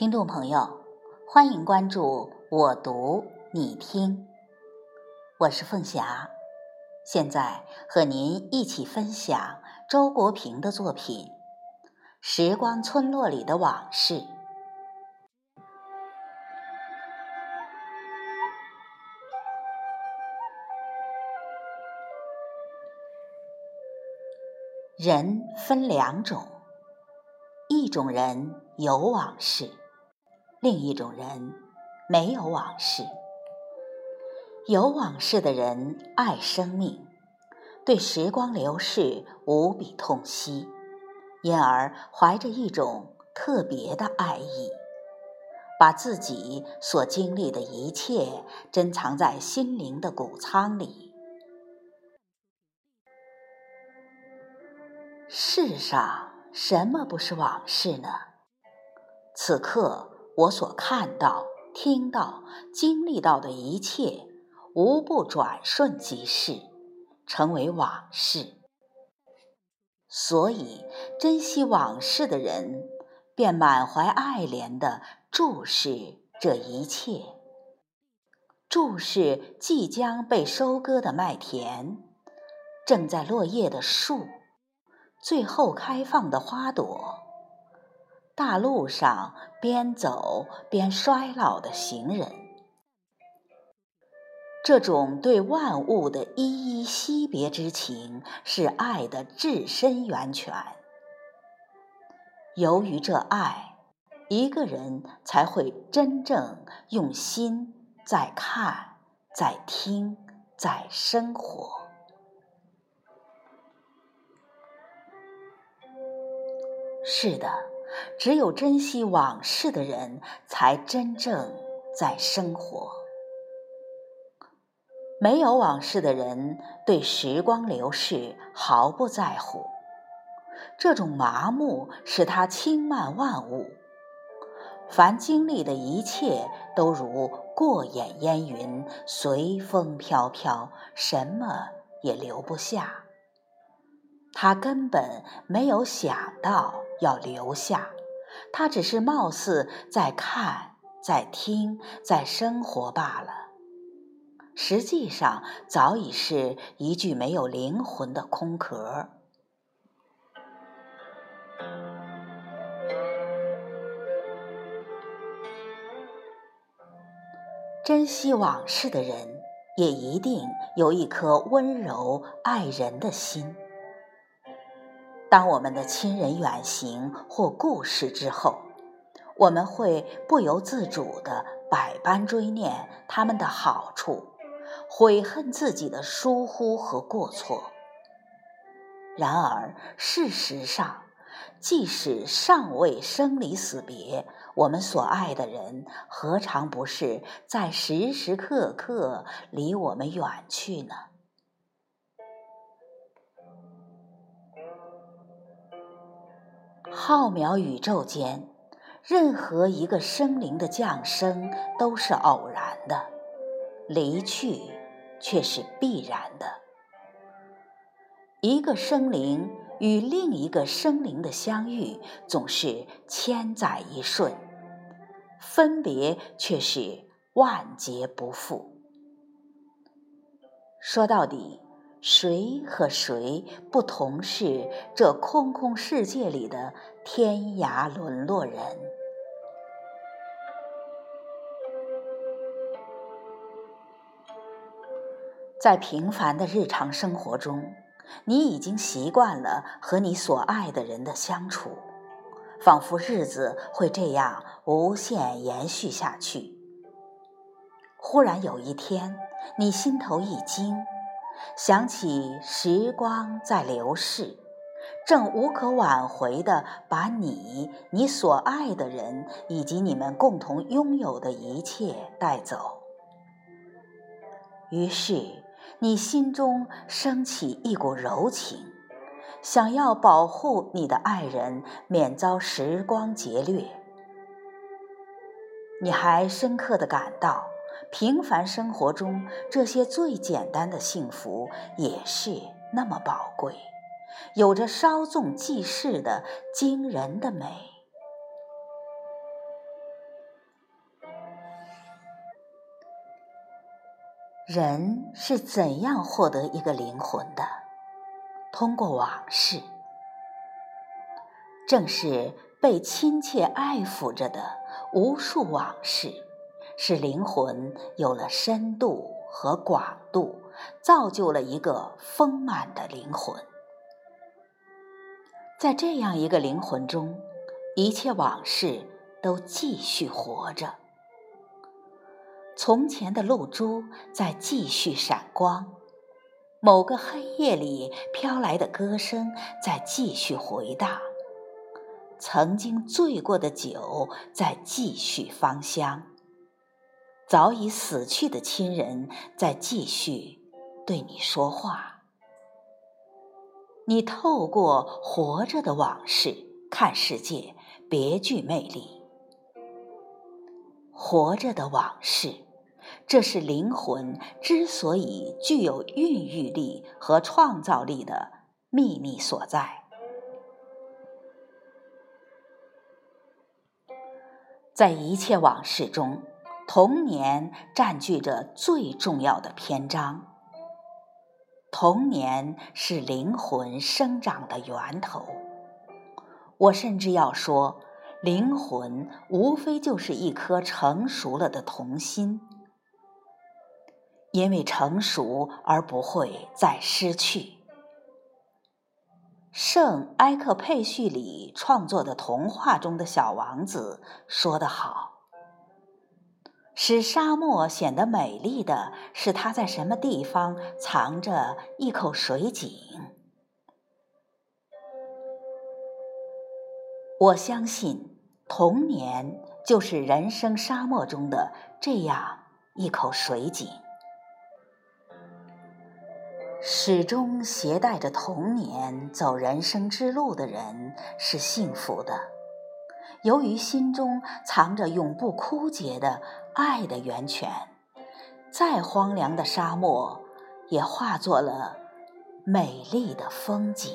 听众朋友，欢迎关注我读你听，我是凤霞，现在和您一起分享周国平的作品《时光村落里的往事》。人分两种，一种人有往事。另一种人没有往事，有往事的人爱生命，对时光流逝无比痛惜，因而怀着一种特别的爱意，把自己所经历的一切珍藏在心灵的谷仓里。世上什么不是往事呢？此刻。我所看到、听到、经历到的一切，无不转瞬即逝，成为往事。所以，珍惜往事的人，便满怀爱怜地注视这一切，注视即将被收割的麦田，正在落叶的树，最后开放的花朵。大路上边走边衰老的行人，这种对万物的依依惜别之情，是爱的至深源泉。由于这爱，一个人才会真正用心在看、在听、在生活。是的。只有珍惜往事的人，才真正在生活。没有往事的人，对时光流逝毫不在乎。这种麻木使他轻慢万物，凡经历的一切都如过眼烟云，随风飘飘，什么也留不下。他根本没有想到。要留下，他只是貌似在看、在听、在生活罢了，实际上早已是一具没有灵魂的空壳。珍惜往事的人，也一定有一颗温柔爱人的心。当我们的亲人远行或故世之后，我们会不由自主的百般追念他们的好处，悔恨自己的疏忽和过错。然而，事实上，即使尚未生离死别，我们所爱的人何尝不是在时时刻刻离我们远去呢？浩渺宇宙间，任何一个生灵的降生都是偶然的，离去却是必然的。一个生灵与另一个生灵的相遇，总是千载一瞬；分别却是万劫不复。说到底。谁和谁不同是这空空世界里的天涯沦落人？在平凡的日常生活中，你已经习惯了和你所爱的人的相处，仿佛日子会这样无限延续下去。忽然有一天，你心头一惊。想起时光在流逝，正无可挽回的把你、你所爱的人以及你们共同拥有的一切带走。于是，你心中升起一股柔情，想要保护你的爱人免遭时光劫掠。你还深刻的感到。平凡生活中这些最简单的幸福也是那么宝贵有着稍纵即逝的惊人的美。人是怎样获得一个灵魂的？通过往事正是被亲切爱抚着的无数往事。使灵魂有了深度和广度，造就了一个丰满的灵魂。在这样一个灵魂中，一切往事都继续活着。从前的露珠在继续闪光，某个黑夜里飘来的歌声在继续回荡，曾经醉过的酒在继续芳香，早已死去的亲人在继续对你说话。你透过活着的往事看世界，别具魅力。活着的往事。这是灵魂之所以具有孕育力和创造力的秘密所在。在一切往事中，童年占据着最重要的篇章。童年是灵魂生长的源头。我甚至要说，灵魂无非就是一颗成熟了的童心。因为成熟而不会再失去。圣埃克佩叙里创作的童话中的小王子说得好：“使沙漠显得美丽的是它在什么地方藏着一口水井。”我相信，童年就是人生沙漠中的这样一口水井。始终携带着童年走人生之路的人是幸福的，由于心中藏着永不枯竭的爱的源泉，再荒凉的沙漠也化作了美丽的风景。